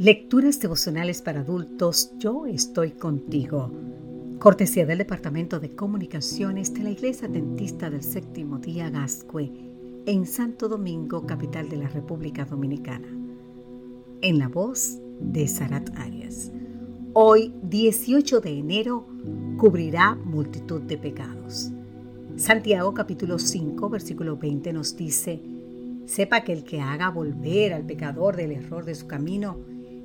Lecturas devocionales para adultos, yo estoy contigo. Cortesía del Departamento de Comunicaciones de la Iglesia Dentista del Séptimo Día Gascue, en Santo Domingo, capital de la República Dominicana. En la voz de Sarat Arias. Hoy, 18 de enero, cubrirá multitud de pecados. Santiago capítulo 5, versículo 20 nos dice, Sepa que el que haga volver al pecador del error de su camino,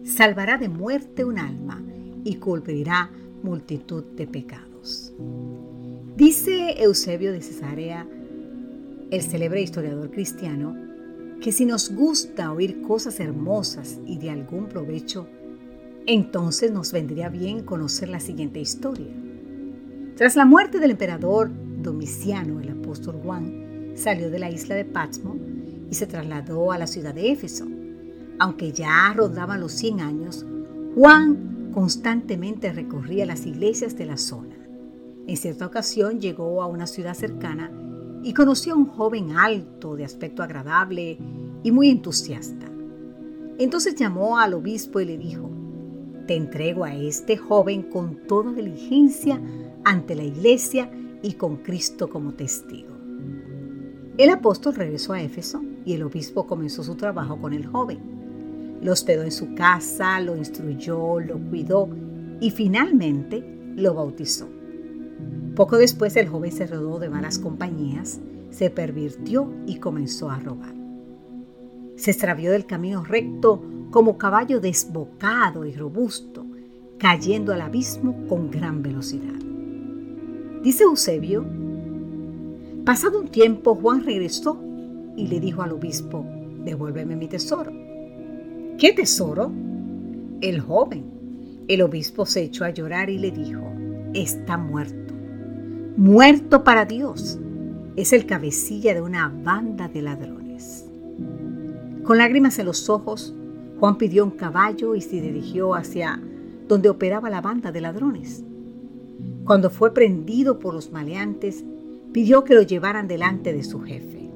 salvará de muerte un alma y cubrirá multitud de pecados. Dice Eusebio de Cesarea, el célebre historiador cristiano, que si nos gusta oír cosas hermosas y de algún provecho, entonces nos vendría bien conocer la siguiente historia. Tras la muerte del emperador Domiciano, el apóstol Juan salió de la isla de Patmo y se trasladó a la ciudad de Éfeso aunque ya rodaban los 100 años, Juan constantemente recorría las iglesias de la zona. En cierta ocasión llegó a una ciudad cercana y conoció a un joven alto, de aspecto agradable y muy entusiasta. Entonces llamó al obispo y le dijo, te entrego a este joven con toda diligencia ante la iglesia y con Cristo como testigo. El apóstol regresó a Éfeso y el obispo comenzó su trabajo con el joven. Lo hospedó en su casa, lo instruyó, lo cuidó y finalmente lo bautizó. Poco después el joven se rodó de malas compañías, se pervirtió y comenzó a robar. Se extravió del camino recto como caballo desbocado y robusto, cayendo al abismo con gran velocidad. Dice Eusebio, pasado un tiempo Juan regresó y le dijo al obispo, devuélveme mi tesoro. ¿Qué tesoro? El joven. El obispo se echó a llorar y le dijo, está muerto. Muerto para Dios. Es el cabecilla de una banda de ladrones. Con lágrimas en los ojos, Juan pidió un caballo y se dirigió hacia donde operaba la banda de ladrones. Cuando fue prendido por los maleantes, pidió que lo llevaran delante de su jefe.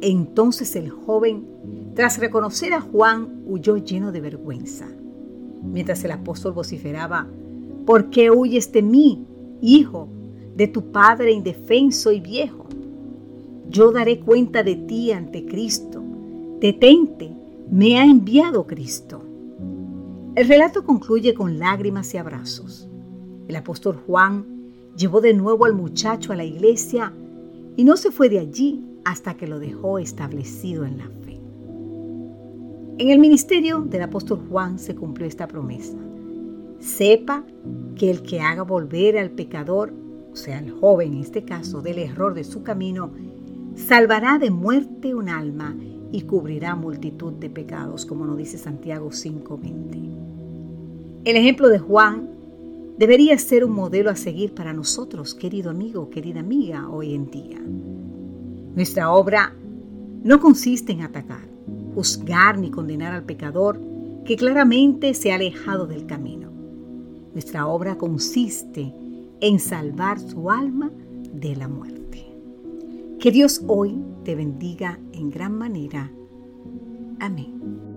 Entonces el joven tras reconocer a Juan, huyó lleno de vergüenza. Mientras el apóstol vociferaba, ¿por qué huyes de mí, hijo, de tu padre indefenso y viejo? Yo daré cuenta de ti ante Cristo. Detente, me ha enviado Cristo. El relato concluye con lágrimas y abrazos. El apóstol Juan llevó de nuevo al muchacho a la iglesia y no se fue de allí hasta que lo dejó establecido en la fe. En el ministerio del apóstol Juan se cumplió esta promesa. Sepa que el que haga volver al pecador, o sea, el joven en este caso, del error de su camino, salvará de muerte un alma y cubrirá multitud de pecados, como nos dice Santiago 5:20. El ejemplo de Juan debería ser un modelo a seguir para nosotros, querido amigo, querida amiga, hoy en día. Nuestra obra no consiste en atacar, juzgar ni condenar al pecador que claramente se ha alejado del camino. Nuestra obra consiste en salvar su alma de la muerte. Que Dios hoy te bendiga en gran manera. Amén.